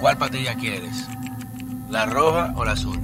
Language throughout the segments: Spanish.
¿Cuál patilla quieres? ¿La roja o la azul?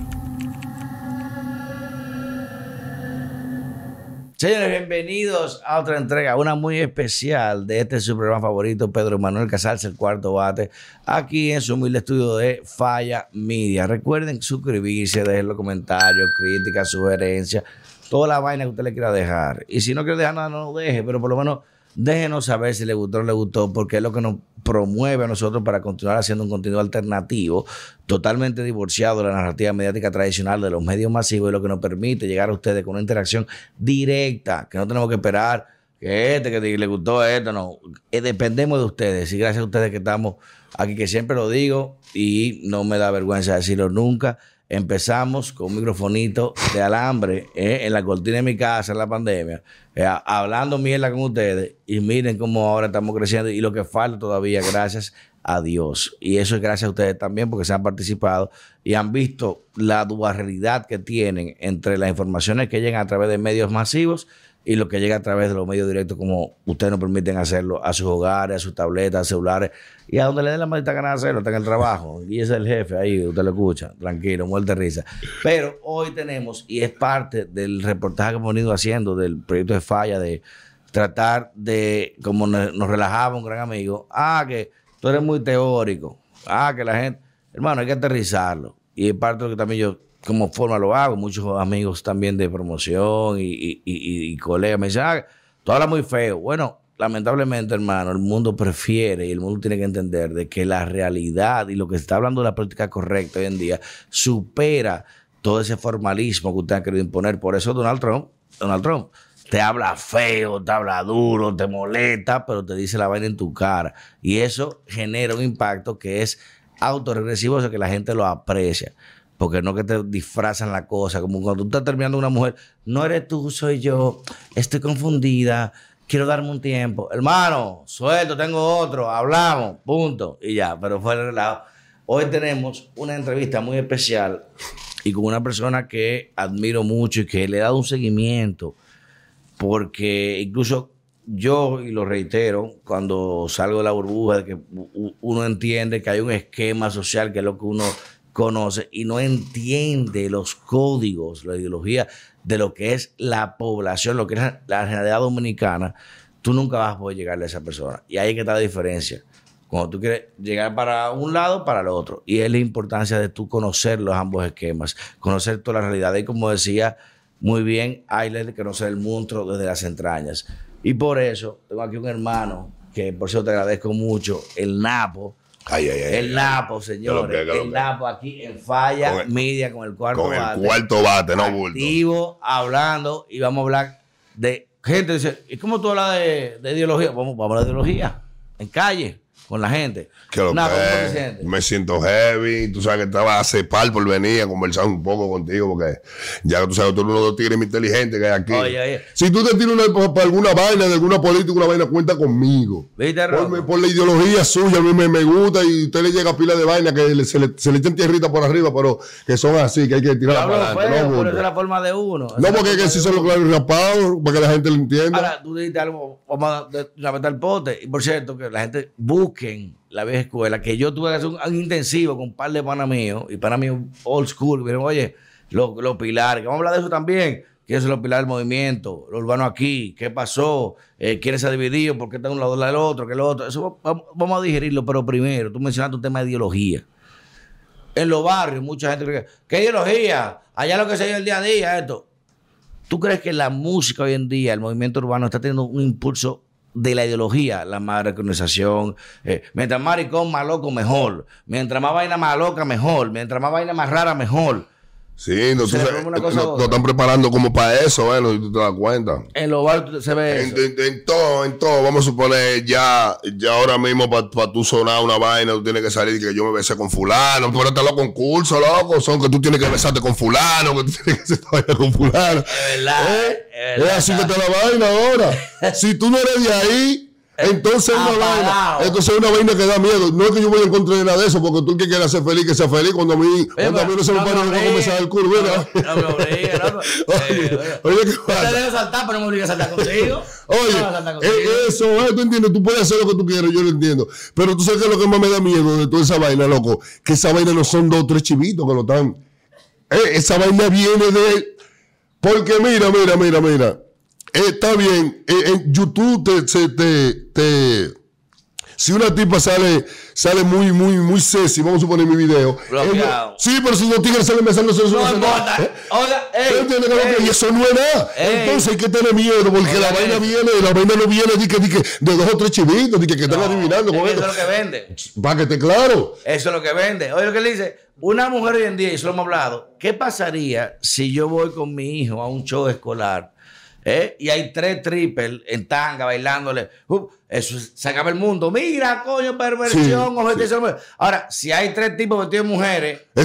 Señores, bienvenidos a otra entrega, una muy especial de este su programa favorito, Pedro Manuel Casals, el cuarto bate, aquí en su humilde estudio de Falla Media. Recuerden suscribirse, dejen los comentarios, críticas, sugerencias, toda la vaina que usted le quiera dejar. Y si no quiere dejar nada, no lo deje, pero por lo menos déjenos saber si le gustó o no le gustó, porque es lo que nos promueve a nosotros para continuar haciendo un contenido alternativo, totalmente divorciado de la narrativa mediática tradicional de los medios masivos y lo que nos permite llegar a ustedes con una interacción directa, que no tenemos que esperar que este, que le gustó esto, no. Eh, dependemos de ustedes y gracias a ustedes que estamos aquí, que siempre lo digo y no me da vergüenza decirlo nunca empezamos con un microfonito de alambre eh, en la cortina de mi casa en la pandemia, eh, hablando mierda con ustedes y miren cómo ahora estamos creciendo y lo que falta todavía, gracias a Dios. Y eso es gracias a ustedes también porque se han participado y han visto la dualidad que tienen entre las informaciones que llegan a través de medios masivos y lo que llega a través de los medios directos como ustedes nos permiten hacerlo a sus hogares, a sus tabletas, a celulares y a donde le den la maldita gana de hacerlo, está en el trabajo y es el jefe ahí, usted lo escucha, tranquilo, muerte risa. Pero hoy tenemos, y es parte del reportaje que hemos venido haciendo del proyecto de falla, de tratar de, como nos relajaba un gran amigo, ah, que tú eres muy teórico, ah, que la gente, hermano, hay que aterrizarlo. Y es parte de lo que también yo como forma lo hago. Muchos amigos también de promoción y, colegas me dicen, ah, tú hablas muy feo. Bueno, lamentablemente, hermano, el mundo prefiere y el mundo tiene que entender de que la realidad y lo que está hablando de la política correcta hoy en día supera todo ese formalismo que usted ha querido imponer. Por eso Donald Trump, Donald Trump, te habla feo, te habla duro, te molesta, pero te dice la vaina en tu cara. Y eso genera un impacto que es autorregresivo, o sea que la gente lo aprecia. Porque no que te disfrazan la cosa, como cuando tú estás terminando una mujer, no eres tú, soy yo, estoy confundida, quiero darme un tiempo. Hermano, suelto, tengo otro, hablamos, punto, y ya, pero fue el relajo. Hoy tenemos una entrevista muy especial y con una persona que admiro mucho y que le he dado un seguimiento, porque incluso yo, y lo reitero, cuando salgo de la burbuja, de que uno entiende que hay un esquema social que es lo que uno conoce y no entiende los códigos, la ideología de lo que es la población, lo que es la realidad dominicana, tú nunca vas a poder llegarle a esa persona. Y ahí que está la diferencia. Cuando tú quieres llegar para un lado, para el otro. Y es la importancia de tú conocer los ambos esquemas, conocer toda la realidad. Y como decía muy bien Ayler, conocer el monstruo desde las entrañas. Y por eso tengo aquí un hermano que por eso te agradezco mucho, el Napo el Napo, señores. el Napo aquí en Falla Media con el cuarto con bate. el cuarto bate, no bulto. Activo, hablando y vamos a hablar de gente. Dice, ¿y cómo tú hablas de, de ideología? Vamos, vamos a hablar de ideología en calle con la gente. ¿Qué lo que Me siento heavy. Tú sabes que estaba hace par por venir a conversar un poco contigo, porque ya tú sabes, tú eres uno de los tigres inteligentes que hay aquí. Si tú te tiras para alguna vaina, de alguna política, una vaina, cuenta conmigo. por, por, la ideología suya, a mí me, gusta y usted le llega a pila de vaina que se, le, se le echan tierrita por arriba, pero que son así, que hay que tirar para adelante. No, es la forma de uno. No, porque es que si son los claros rapados, para que la gente lo entienda. Ahora, tú dijiste algo, vamos a meter el pote. Y por cierto, que la gente busquen la vieja escuela, que yo tuve que hacer un, intensivo con un par de panas míos, y para mí old school, vieron, oye, los pilares, que vamos a hablar de eso también, quiénes son los pilares del movimiento, lo urbano aquí, qué pasó, eh, quiénes se ha dividido, por qué está un lado del otro, que el otro, eso vamos, a digerirlo, pero primero, tú mencionaste un tema de ideología. En los barrios, mucha gente cree, ¿qué ideología? Allá lo que se dio el día a día, esto. ¿Tú crees que la música hoy en día, el movimiento urbano, está teniendo un impulso de la ideología, la más recognización. Eh, mientras maricón, más loco, mejor. Mientras más vaina más loca, mejor. Mientras más vaina más rara, mejor. Sí, no, tú no, están preparando como para eso, bueno, y tú te das cuenta. En los barrios se ve en, En, todo, en todo. Vamos a suponer ya, ya ahora mismo para pa tú sonar una vaina, tú tienes que salir que yo me besé con fulano. Tú estás los concursos, loco. Son que tú tienes que besarte con fulano, que tú tienes que besarte con fulano. Es verdad. ¿Eh? Es, así que te la vaina ahora. si tú no eres de ahí, Entonces es una vaina, entonces es una vaina que da miedo. No es que yo voy en contra de nada de eso, porque tú que quieras ser feliz, que sea feliz. Cuando a mí, cuando a mí no se me para, no comenzar el curvo. No me obligue, no. Oye, oye, ¿qué pasa? Te dejo saltar, pero no me obligas a saltar contigo. Oye, eh, eso, eh, tú entiendes, tú puedes hacer lo que tú quieras, yo lo entiendo. Pero tú sabes que es lo que más me da miedo de toda esa vaina, loco, que esa vaina no son dos o tres chivitos que lo están. Eh, esa vaina viene de. Porque mira, mira, mira, mira está bien, en YouTube te, te, te, si una tipa sale, sale muy, muy, muy sexy, vamos a suponer mi video. sí, pero si los tigres salen besándose, eso no, importa. ¿Eh? Oiga, y eso no es nada. Entonces hay que tener miedo, porque la vaina viene, la vaina no viene de, que, de, dos o tres chivitos, de que, que están adivinando. Eso es lo que vende. Para que esté claro. Eso es lo que vende. Oye, lo que le dice, una mujer hoy en día, y eso lo hemos hablado, ¿qué pasaría si yo voy con mi hijo a un show escolar? ¿Eh? Y hay tres triples en tanga bailándole. eso se acaba el mundo. Mira, coño, perversión, Ahora, si hay tres tipos vestidos de mujeres, eh,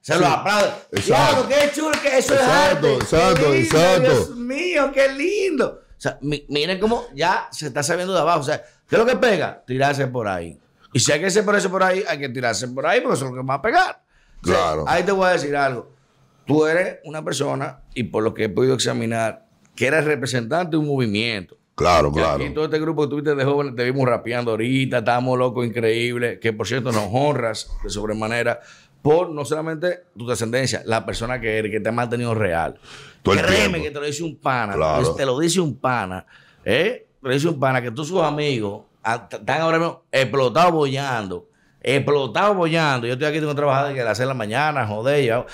se los aplauden. Claro, qué chulo que eso es arte. Exacto, exacto. Dios mío, qué lindo. O sea, miren cómo ya se está sabiendo de abajo. O sea, ¿qué es lo que pega? Tirarse por ahí. Y si hay que hacer por eso por ahí, hay que tirarse por ahí porque eso es lo que va a pegar. Claro. ahí te voy a decir algo. Tú eres una persona, y por lo que he podido examinar, que era representante de un movimiento. Claro, claro. Y todo este grupo que tuviste de jóvenes te vimos rapeando ahorita, estábamos locos, increíbles, que por cierto nos honras de sobremanera por no solamente tu descendencia, la persona que eres, que te ha mantenido real. Créeme que te lo dice un pana, te lo dice un pana, ¿eh? Te lo dice un pana que tú sus amigos están ahora mismo explotados bollando explotado bollando. Yo estoy aquí, tengo que a las 6 de la mañana, joder. Yo,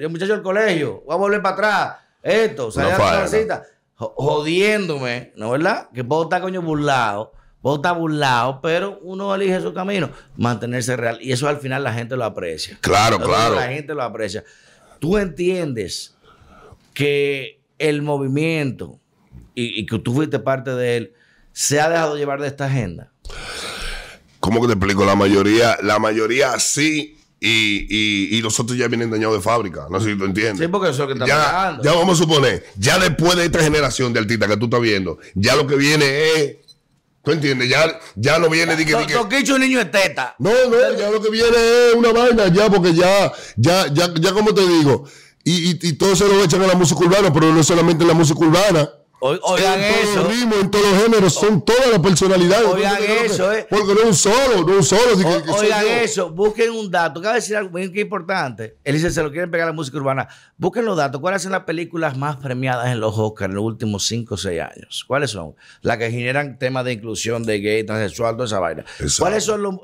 yo muchacho del colegio, voy a volver para atrás esto, salía a la cita, jodiéndome, ¿no verdad? Que puedo estar coño burlado, puedo estar burlado, pero uno elige su camino, mantenerse real. Y eso al final la gente lo aprecia. Claro, claro. La gente lo aprecia. Tú entiendes que el movimiento y, y que tú fuiste parte de él se ha dejado llevar de esta agenda. ¿Cómo que te explico? La mayoría, la mayoría sí, y, y, y, los otros ya vienen dañados de fábrica. No sé si tú entiendes. Sí, porque eso es lo que está ya, Ya vamos a suponer, ya después de esta generación de artistas que tú estás viendo, ya lo que viene es. ¿Tú entiendes? Ya, ya no viene de que. un niño es teta. No, no, ya lo que viene es una vaina, ya, porque ya, ya, ya, ya como te digo. Y, y, y todo se lo echan a la música urbana, pero no solamente en la música urbana oigan en eso. Todos los en todos los géneros, son todas las personalidades. Oigan eso, eh. Porque no es un solo, no es un solo. oigan eso, busquen un dato. Cabe decir algo muy importante. Él dice, se lo quieren pegar a la música urbana. Busquen los datos. ¿Cuáles son las películas más premiadas en los Oscars en los últimos 5 o 6 años? ¿Cuáles son? Las que generan temas de inclusión de gay, transexual, toda esa vaina. ¿Cuáles son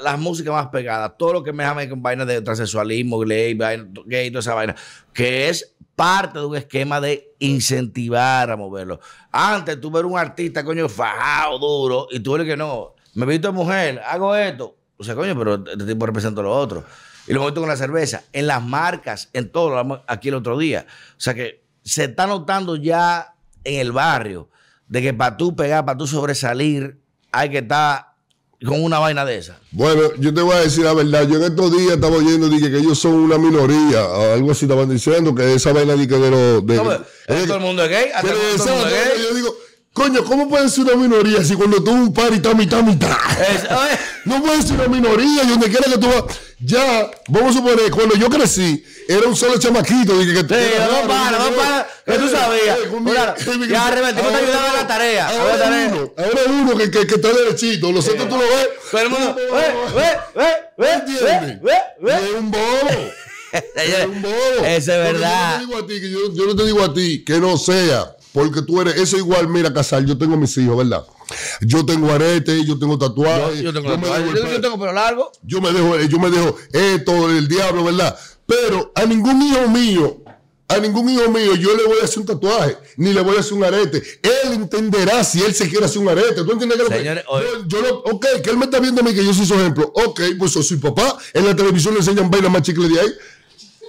las músicas más pegadas? Todo lo que me llama con vainas de transexualismo, gay, gay, toda esa vaina. Que es parte de un esquema de incentivar a moverlo. Antes tú ver un artista, coño, fajado, duro, y tú ves que no, me visto mujer, hago esto. O sea, coño, pero este tipo representa lo otro. Y lo meto con la cerveza, en las marcas, en todo, aquí el otro día. O sea que se está notando ya en el barrio de que para tú pegar, para tú sobresalir, hay que estar con una vaina de esa. Bueno, yo te voy a decir la verdad. Yo en estos días estaba oyendo que, que ellos son una minoría. Algo así estaban diciendo que esa vaina de que de los. De, todo el mundo es gay. todo el mundo es gay. Yo digo, Coño, ¿cómo puede ser una minoría si cuando tú un par y está mitad, mitad? no puede ser una minoría y donde quiera que tú vas. Ya, vamos a suponer, cuando yo crecí, era un solo chamaquito. Dije, que sí, no para, no para, que tú sabías. ya, arrepentimos te ayudaba a la tarea. Ahora uno, ahora uno que, que, que está derechito. Los otros tú lo ves. Todo el mundo, ve, ve, ve, ve, ve, ve. Es un bobo. Es un bobo. Eso es verdad. Yo no te digo a ti que no sea porque tú eres, eso igual, mira, Casal, yo tengo mis hijos, ¿verdad? Yo tengo arete, yo tengo tatuajes. Yo, tengo yo, tengo pelo largo. Yo me dejo, yo me dejo esto, el diablo, ¿verdad? Pero a ningún hijo mío, a ningún hijo mío yo le voy a hacer un tatuaje, ni le voy a hacer un arete. Él entenderá si él se quiere hacer un arete. ¿Tú entiendes que lo que, yo, yo ok, que él me está viendo a mí que yo soy su ejemplo. Ok, pues soy su papá. En la televisión le enseñan bailar más chicle de ahí.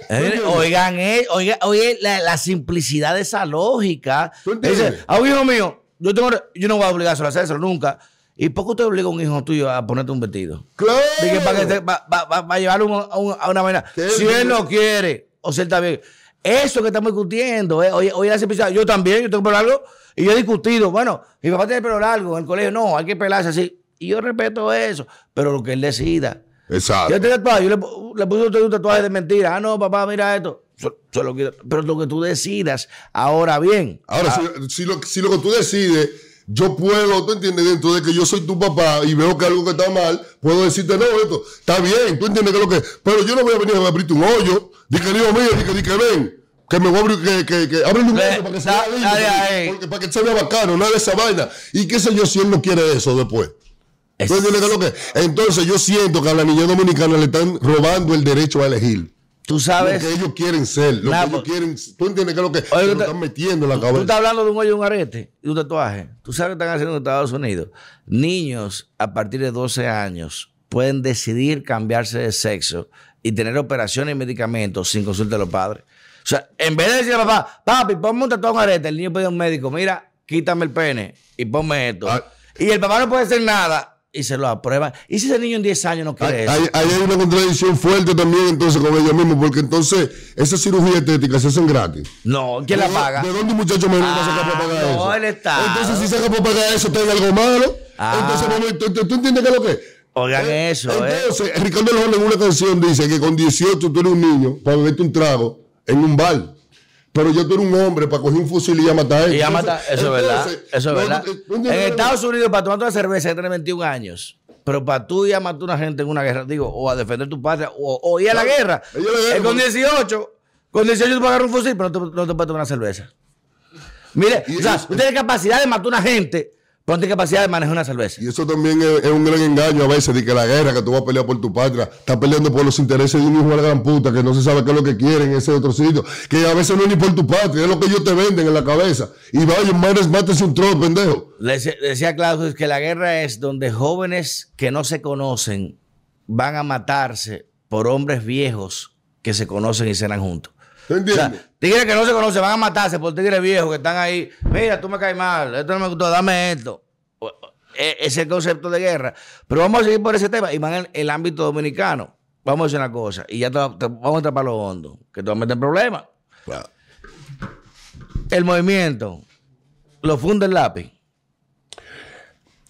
Eh, oigan, eh, oigan, la, simplicidad de esa lógica. Dice, a un hijo mío, yo, tengo, yo no voy a obligar a hacerlo nunca. ¿Y por qué usted obliga a un hijo tuyo a ponerte un vestido? Claro. Dije, para que va, va, a llevarlo a, una vaina. Si él no quiere, o si él está bien. Eso que estamos discutiendo, eh. oye la simplicidad. Yo también, yo tengo por algo. Y yo he discutido, bueno, mi papá tiene el pelo largo en el colegio, no, hay que pelarse así. Y yo respeto eso, pero lo que él decida. Exacto. Yo, te tatuaje, yo le, le puse un tatuaje de mentira. Ah, no, papá, mira esto. pero lo que tú decidas. Ahora bien. Ahora, ah, si, lo, si lo que tú decides yo puedo, ¿tú entiendes? Dentro de que yo soy tu papá y veo que algo que está mal, puedo decirte, no, esto está bien, tú entiendes que lo que. Pero yo no voy a venir a abrirte un hoyo, di que mío, di que, que ven, que me voy a abrir, que, que, que un hoyo para que se vea lindo, porque, para que se vea bacano, nada de esa vaina. Y qué sé yo si él no quiere eso después. ¿Tú entiendes que lo que? Entonces yo siento que a la niña dominicana le están robando el derecho a elegir. Tú sabes. Lo que ellos quieren ser, lo que ellos quieren. Tú entiendes que es lo que se lo están metiendo en la cabeza. Tú estás hablando de un hoyo, un arete y un tatuaje. Tú sabes que están haciendo en Estados Unidos. Niños a partir de 12 años pueden decidir cambiarse de sexo y tener operaciones y medicamentos sin consulta de los padres. O sea, en vez de decirle a papá, papi, ponme un tatuaje, un arete, el niño pide a un médico, mira, quítame el pene y ponme esto. Ah. Y el papá no puede hacer nada y se lo aprueban. ¿Y si ese niño en 10 años no quiere eso? Hay, hay, una contradicción fuerte también entonces con ellos mismos, porque entonces esa cirugía estética se hacen gratis. No, ¿quién la paga? ¿De dónde un muchacho menor va a sacar para pagar ah, eso? No, el Estado. Entonces si saca para pagar eso, tiene algo malo. Ah. Entonces, ¿tú, ¿tú, entiendes qué es lo que es? Oigan eh, eso, ¿eh? Entonces, Ricardo Lejón en una canción dice que con 18 tú eres un niño para beberte un trago en un bar. Pero yo tengo un hombre para coger un fusil y a matar Y a matar, eso es verdad. Eso es verdad. en Estados Unidos, para tomar una cerveza, hay que tener 21 años. Pero para tú ir a matar a una gente en una guerra, digo, o a defender tu patria, o, ir a la guerra. Es con 18, con 18 tú puedes agarrar un fusil, pero no te, no te puedes tomar una cerveza. Mire, o sea, usted tiene capacidad de matar a una gente Ponte capacidad de manejar una cerveza. Y eso también es, un gran engaño a veces de que la guerra, que tú vas a pelear por tu patria, estás peleando por los intereses de un hijo de la gran puta que no se sabe qué es lo que quieren en ese otro sitio. Que a veces no es ni por tu patria, es lo que ellos te venden en la cabeza. Y vaya, mates, mátese un trozo, pendejo. Le decía Claudio que la guerra es donde jóvenes que no se conocen van a matarse por hombres viejos que se conocen y serán juntos. ¿Te entiendes? tigres que no se conocen van a matarse por tigres viejos que están ahí. Mira, tú me caes mal, esto no me gustó, dame esto. E, ese concepto de guerra. Pero vamos a seguir por ese tema y van en el ámbito dominicano. Vamos a decir una cosa y ya te, vamos a entrar para lo hondo, que te vas a meter en problemas. El movimiento lo funda el lápiz.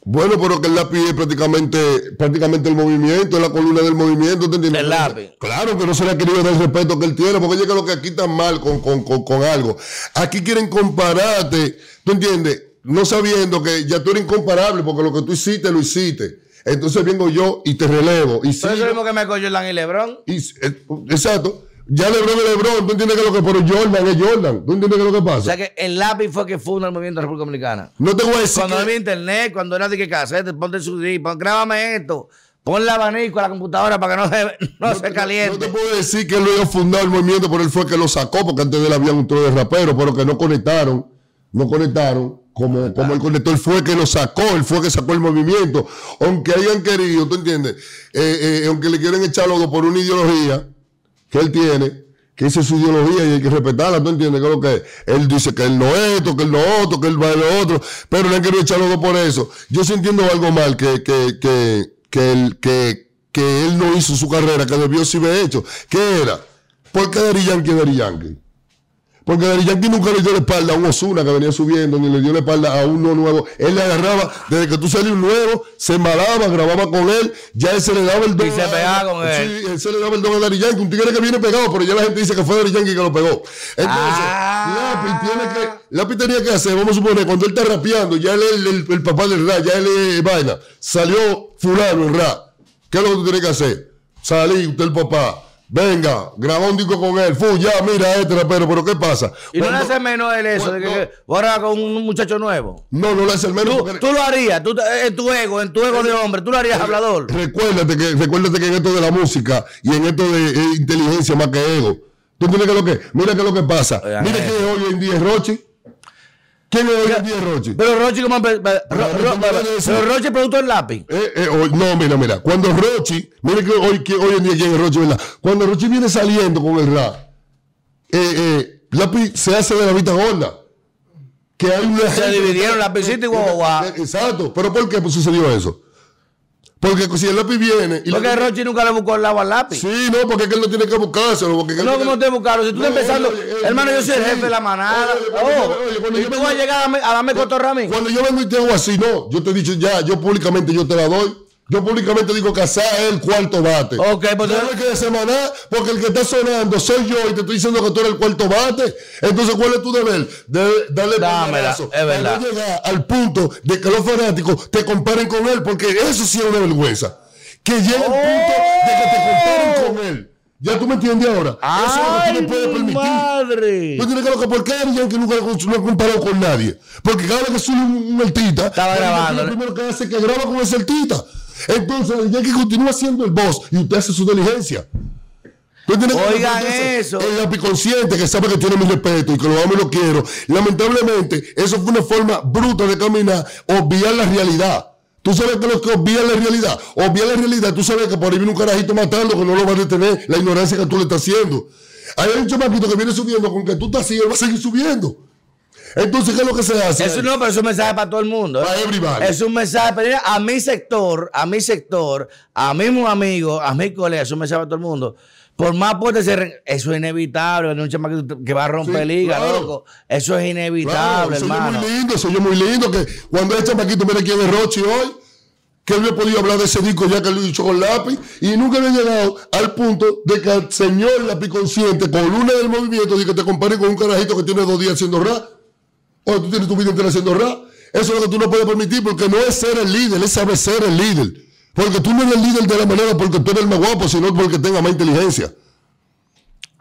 Bueno, pero que el lápiz es prácticamente, prácticamente el movimiento, es la columna del movimiento, ¿te entiendes? El lápiz. Claro que no se le ha querido dar el respeto que él tiene, porque llega lo que aquí está mal con, con, algo. Aquí quieren compararte, ¿tú entiendes? No sabiendo que ya tú eres incomparable, porque lo que tú hiciste, lo hiciste. Entonces vengo yo y te relevo. Y Pero eso mismo que me cogió y Lebron. Y, eh, exacto. Ya LeBron es LeBron, tú entiendes que lo que pero Jordan es Jordan, tú entiendes que lo que pasa. O sea que el lápiz fue que funda el movimiento de República Dominicana. No te voy a decir. Cuando no había internet, cuando era de que casete, ponte su pon, grábame esto. Pon el abanico a la computadora para que no se, no, se caliente. No te puedo decir que él lo fundado el movimiento, pero él fue que lo sacó, porque antes de él había un tro de rapero, pero que no conectaron, no conectaron. Como, como él conectó, él fue que lo sacó, él fue que sacó el movimiento. Aunque hayan querido, ¿tú entiendes? Eh, eh, aunque le quieren echar loco por una ideología que él tiene, que esa es su ideología y hay que respetarla, ¿tú entiendes? Que lo que él dice que él no es esto, que él no otro, que él va lo otro, pero le han querido echar loco por eso. Yo sí entiendo algo mal, que, que, que, que, él, que, que él no hizo su carrera, que debió si haber hecho. ¿Qué era? ¿Por qué Dari Yankee Dari Yankee? Porque Dari Yankee nunca le dio la espalda a un Osuna que venía subiendo, ni le dio la espalda a uno nuevo. Él le agarraba, desde que tú salías nuevo, se embalaba, grababa con él, ya él se le daba el don. Y se pegaba con él. Sí, él se le daba el don a Dari Yankee. Un tigre que viene pegado, pero ya la gente dice que fue Dari Yankee que lo pegó. Entonces, ah. Lápiz tiene que, Lápiz tenía que hacer, vamos a suponer, cuando él está rapeando, ya él es el, el, papá del rap, ya él es vaina. Salió fulano en rap. ¿Qué es lo que tú tienes que hacer? Salí, usted el papá Venga, grabó un disco con él. Fu, ya, mira este rapero, pero ¿qué pasa? ¿Y no le hace menos él eso? de que, ahora con un muchacho nuevo. No, no le hace el menos. Tú, lo harías, tú, en tu ego, en tu ego de hombre, tú lo harías hablador. Recuérdate que, recuérdate que en esto de la música y en esto de eh, inteligencia más que ego. ¿Tú entiendes que lo que? Mira qué es lo que pasa. mira que hoy en día es Rochi. ¿Quién es hoy en día Rochi? Pero Rochi, como. Pero Rochi producto el lápiz. Eh, eh, no, mira, mira. Cuando Rochi. Mira que hoy, que hoy en día es Rochi, ¿verdad? Cuando Rochi viene saliendo con el rap, eh, eh, lápiz se hace de la vista gorda. Que hay una se dividieron la piscita y guau, Exacto. ¿Pero por qué sucedió eso? Porque si el lápiz viene. Y porque Rochi nunca le buscó el lado al lápiz. Sí, no, porque es que él no tiene que buscárselo. Porque no, como te buscaron. Si tú estás empezando. hermano, yo soy el jefe de la manada. y tú vas a llegar a, darme cotorra a mí. Cuando yo vengo y te hago así, no. Yo te he dicho ya, yo públicamente yo te la doy. Yo públicamente digo que es el cuarto bate. Ok, pues. No hay que semana porque el que está sonando soy yo y te estoy diciendo que tú eres el cuarto bate. Entonces, ¿cuál es tu deber? De darle Dámela, es verdad. No llegar al punto de que los fanáticos te comparen con él, porque eso sí es una vergüenza. Que llegue al punto de que te comparen con él. Ya tú me entiendes ahora. Eso es lo que no puedes permitir. Madre. Tú tienes que lo ¿por qué que nunca no ha comparado con nadie? Porque cada vez que sube un, un artista, estaba grabando. Lo primero que hace es que graba con ese artista. Entonces, ya que continúa siendo el boss y usted hace su diligencia. Oigan eso. El apiconsciente que sabe que tiene mi respeto y que lo amo y lo quiero. Lamentablemente, eso fue una forma bruta de caminar, obviar la realidad. Tú sabes que lo que obvia la realidad. Obvia la realidad. Tú sabes que por ahí viene un carajito matando que no lo va a detener la ignorancia que tú le estás haciendo. Hay un chamaquito que viene subiendo con que tú estás así, él va a seguir subiendo. Entonces, ¿qué es lo que se hace? Eso no, pero es un mensaje para todo el mundo. Para everybody. Es un mensaje pero a mi sector, a mi sector, a mis amigos, a mis colegas, es un mensaje para todo el mundo. Por más puede ser, eso es inevitable, un chamaquito que va a romper liga, loco. Eso es inevitable, hermano. Eso es muy lindo, eso es muy lindo que cuando el chamaquito mira quién es Rochi hoy, que él había podido hablar de ese disco ya que lo dicho con lápiz y nunca había llegado al punto de que el señor lápiz consciente con una del movimiento de que te compare con un carajito que tiene dos días haciendo rap tú tienes tu vida entera haciendo rap. Eso es lo que tú no puedes permitir porque no es ser el líder, es saber ser el líder. Porque tú no eres el líder de la manera porque tú eres el más guapo, sino porque tenga más inteligencia.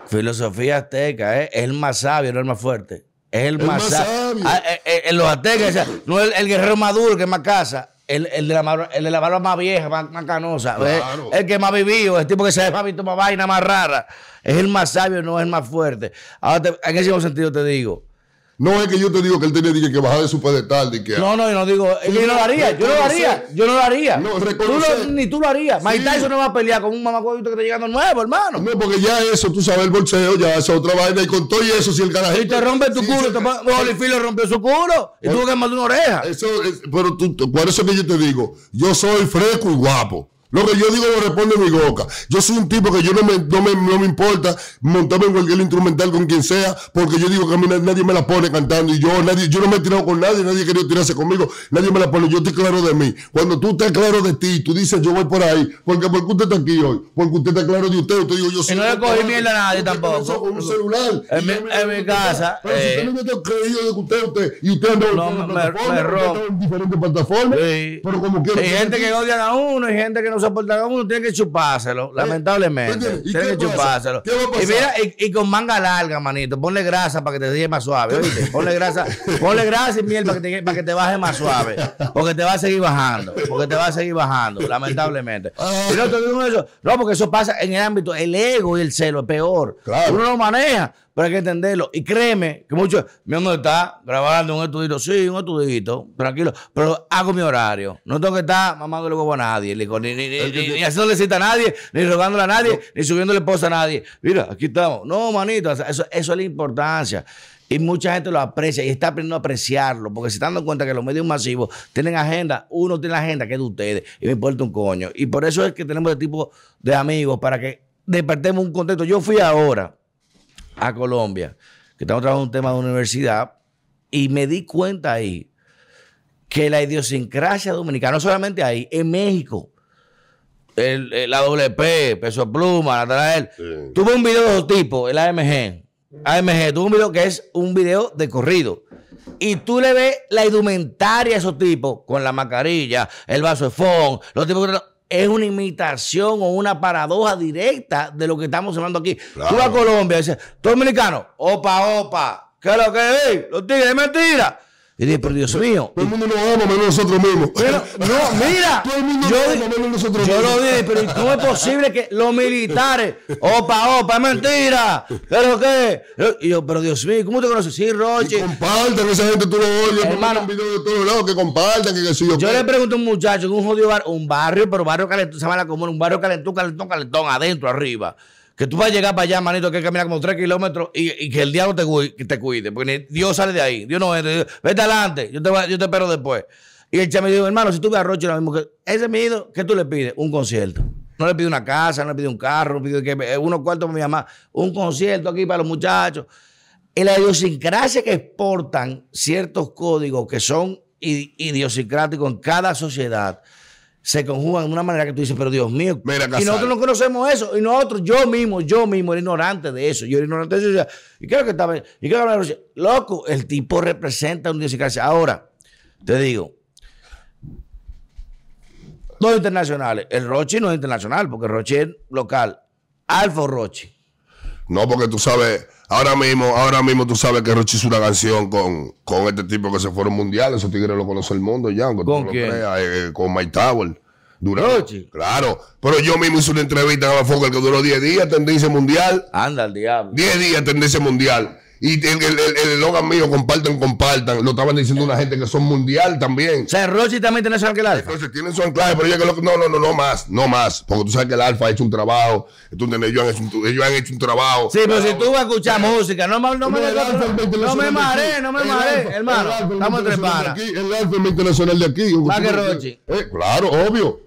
Filosofía azteca, ¿eh? es el más sabio, no el más fuerte. Es el, más, sabio. Ah, eh, eh, en los aztecas, no el, el, guerrero maduro que más casa, el, el, de la, el de la barba más vieja, más, canosa, el que más vivido, el tipo que se ha visto más vaina más rara. Es el más sabio, no es el más fuerte. Ahora, en ese sentido te digo, no es que yo te digo que él tenía que bajar de su pedestal. De que, no, no, yo no digo. Yo no lo haría. Yo no lo haría. Yo no lo haría. No, tú ni tú lo harías. Mike Tyson no va a pelear con un mamacuevito que está llegando nuevo, hermano. No, porque ya eso, tú sabes, el bolseo, ya es otra vaina. Y con todo y eso, si el carajito. Y te rompe tu culo. Sí, le rompió su culo. Y tuvo que mandar una oreja. Eso, es, pero tú, por eso que yo te digo, yo soy fresco y guapo. Lo que yo digo lo responde mi boca. Yo soy un tipo que yo no me, no me, no me importa montarme en cualquier instrumental con quien sea, porque yo digo que a mí nadie me la pone cantando y yo nadie, yo no me he tirado con nadie, nadie querido tirarse conmigo, nadie me la pone, yo estoy claro de mí. Cuando tú estás claro de ti, tú dices yo voy por ahí, porque porque usted está aquí hoy, porque usted está claro de usted, usted digo yo soy. Y no le cogí mierda a nadie tampoco. Con un celular. En, mi, en mi, casa. Pero si usted no me está creído de que usted, usted, y usted anda no, me, me, en diferentes plataformas, pero como quiera. Hay gente que odian a uno, hay gente que no soporta a uno, tiene que chupárselo, lamentablemente. Tiene que chupárselo. Y mira, y, con manga larga, manito. Ponle grasa para que te deje más suave, ¿oíste? Ponle grasa, ponle grasa y miel para que, te, para que te baje más suave. Porque te va a seguir bajando. Porque te va a seguir bajando, lamentablemente. Y no te digo eso. No, porque eso pasa en el ámbito, el ego y el celo es peor. Uno lo maneja pero hay que entenderlo. Y créeme que muchos, mi amor está grabando un estudito, sí, un estudito, tranquilo, pero hago mi horario. No tengo que estar mamándole huevo a nadie, ni, ni, ni, ni, haciéndole cita a nadie, ni rogándole a nadie, ni subiéndole esposa a nadie. Mira, aquí estamos. No, manito, eso, eso es la importancia. Y mucha gente lo aprecia y está aprendiendo a apreciarlo, porque se están dando cuenta que los medios masivos tienen agenda, uno tiene la agenda que es de ustedes, y me importa un coño. Y por eso es que tenemos este tipo de amigos, para que despertemos un contexto. Yo fui ahora, a Colombia, que estamos trabajando un tema de universidad, y me di cuenta ahí que la idiosincrasia dominicana, no solamente ahí, en México, el, la WP, Peso Pluma, Natanael, tuvo un video de dos tipos, el AMG. AMG tuvo un video que es un video de corrido. Y tú le ves la indumentaria a esos tipos, con la mascarilla, el vaso de fond, los tipos que es una imitación o una paradoja directa de lo que estamos hablando aquí. Tú vas a Colombia y dices, dominicano, opa, opa, ¿qué es lo que es? Los tigres, es mentira. Y dije, pero Dios mío. Todo el mundo nos ama menos nosotros mismos. Pero, no, mira. Todo el mundo yo, nos ama menos nosotros yo lo dije, pero ¿cómo es posible que los militares, opa, opa, es mentira? ¿Pero qué? Y yo, pero Dios mío, ¿cómo te conoces? Sí, Roche. Comparten, esa gente tú lo oyes, hermano. un video de todos lados que compartan, que, que yo. Yo le pregunto a un muchacho en un jodido bar, un barrio, pero barrio calentón, se llama la comuna, un barrio calentón, calentón, calentón, adentro, arriba que tú vas a llegar para allá, manito, que caminar como tres kilómetros y, que el diablo te, cuide, porque Dios sale de ahí. Dios no es. Vete adelante, yo te, yo te espero después. Y el chame dijo, hermano, si tú ves a Roche, lo mismo que ese mido, ¿qué tú le pides? Un concierto. No le pide una casa, no le pide un carro, no pide que, eh, unos cuartos para mi mamá. Un concierto aquí para los muchachos. Y la idiosincrasia que exportan ciertos códigos que son idiosincráticos en cada sociedad se conjugan de una manera que tú dices, pero Dios mío. y nosotros no conocemos eso. Y nosotros, yo mismo, yo mismo era ignorante de eso. Yo era ignorante de eso. Y creo que estaba. Y creo que Loco, el tipo representa un idiosincrasia. Ahora, te digo, Dos internacionales. El Rochi no es internacional, porque Rochi es local. Alfa Rochi. No, porque tú sabes, ahora mismo, ahora mismo tú sabes que Rochi hizo una canción con, con este tipo que se fueron mundiales. Esos tigres lo conoce el mundo ya, aunque ¿Con tú quién? lo creas, eh, con Mike Tower. Rochi. Claro. Pero yo mismo hice una entrevista a Fokker que duró 10 días, tendencia mundial. Anda al diablo. 10 días, tendencia mundial. Y el, el, mío, compartan, compartan. Lo estaban diciendo una gente que son mundial también. O sea, Rochi también tiene su anclaje. Entonces tienen su anclaje, pero yo que lo, no, no, no, no más, no más. Porque tú sabes que el Alfa ha hecho un trabajo. Tú ellos, han hecho un, ellos han hecho un trabajo. Sí, pero si tú vas a escuchar música, no, no, no, me, no me mareé, no me mareé, hermano. Estamos panas. El Alfa es internacional de aquí. Más que Rochi. Eh, claro, obvio.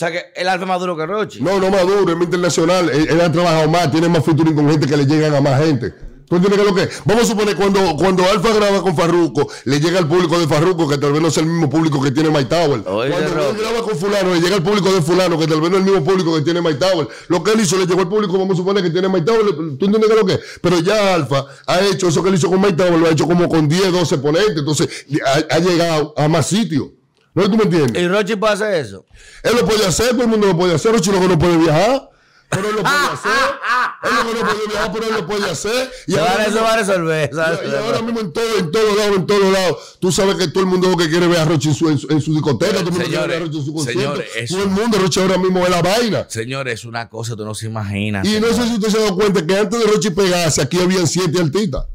O sea que el Alfa es más duro que Rochi. No, no más duro, es internacional. Él, ha trabajado más, tiene más featuring con gente que le llegan a más gente. ¿Tú entiendes que lo que Vamos a suponer cuando, cuando Alfa graba con Farruko, le llega al público de Farruko, que tal vez no es el mismo público que tiene My Tower. cuando él graba con Fulano, le llega al público de Fulano, que tal vez no es el mismo público que tiene My Tower. Lo que él hizo le llegó al público, vamos a suponer que tiene My Tower. ¿Tú entiendes que lo que Pero ya Alfa ha hecho eso que él hizo con My Tower, lo ha hecho como con 10, 12 ponentes. Entonces ha, ha llegado a más sitios. ¿No tú me entiendes? ¿Y Rochi puede hacer eso? Él lo puede hacer, todo el mundo lo puede hacer. Rochi lo que no puede viajar. Pero él lo puede hacer. él lo que no puede viajar, pero él lo puede hacer. Y ahora eso va a resolver. Y, ahora mismo en todo, en todos lados, en todos lados. Tú sabes que todo el mundo que quiere ver a Rochi en su, en su, discoteca, todo el mundo quiere ver a Rochi en su concierto. todo el mundo, Rochi ahora mismo es la vaina. Señores, es una cosa que tú no se imaginas. Y no sé si usted se ha dado cuenta que antes de Rochi pegarse, aquí habían siete artistas.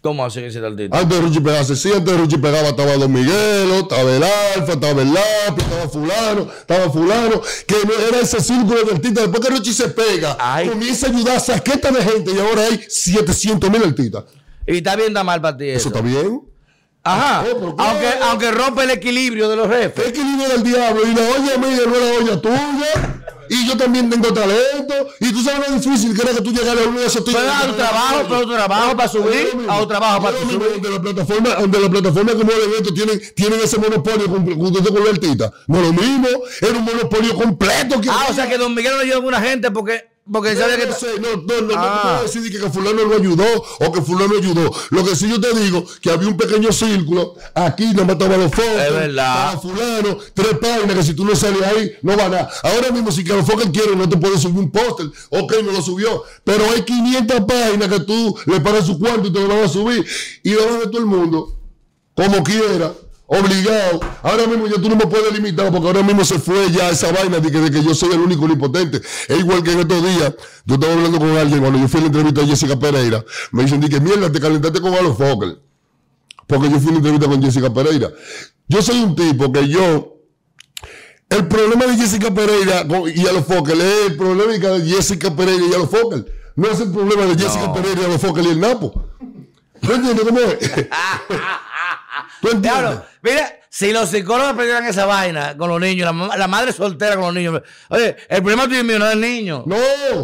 ¿Cómo así ese artista? Antes de Ruchi pegaba, sí, antes de Ruchi pegaba estaba Don Miguelo, estaba el Alfa, estaba el Lápiz, estaba fulano, estaba fulano, que no era ese círculo de artistas. Después que Ruchi se pega, comienza a ayudar a saqueta de gente y ahora hay 700 mil artistas. Y está bien, da mal para ti eso. está bien. Ajá. aunque, aunque rompe el equilibrio de los jefes. El equilibrio del diablo. Y la olla mía no es la olla tuya y yo también tengo talento. Y tú sabes lo difícil que era que tú llegaras a uno de esos tíos. Pero a un trabajo, pero un trabajo para subir, a un trabajo para subir. Donde la plataforma, donde la plataforma que mueve esto tienen, tienen ese monopolio con, con, con artista. No lo mismo, era un monopolio completo. ah, o sea que Don Miguel no ayudó a alguna gente porque porque no, sabe que. No, no, no, no, ah. puedo decir que, que fulano lo ayudó o que fulano ayudó. Lo que sí yo te digo, que había un pequeño círculo, aquí no mataba los focos. Es verdad. fulano, tres páginas que si tú no sales ahí, no va a nada. Ahora mismo, si los focos quieren, no te puedes subir un póster. Ok, no lo subió. Pero hay 500 páginas que tú le pagas su cuarto y te lo van a subir. Y lo de todo el mundo, como quiera obligado. Ahora mismo ya tú no me puedes limitar porque ahora mismo se fue ya esa vaina de que, de que yo soy el único impotente. Es igual que en estos días, yo estaba hablando con alguien cuando yo fui a la entrevista a Jessica Pereira. Me dicen, que mierda, te calentaste con Alo Fokker. Porque yo fui a la entrevista con Jessica Pereira. Yo soy un tipo que yo. El problema de Jessica Pereira y Alo Fokker es el problema de Jessica Pereira y Alo Fokker. No es el problema de Jessica Pereira y Alo Fokker y el Napo. ¿No entiendes cómo es? ¿Tú entiendes? mira, si los psicólogos aprendieran esa vaina con los niños, la, madre soltera con los niños. Oye, el problema tuyo mío no es el niño. No.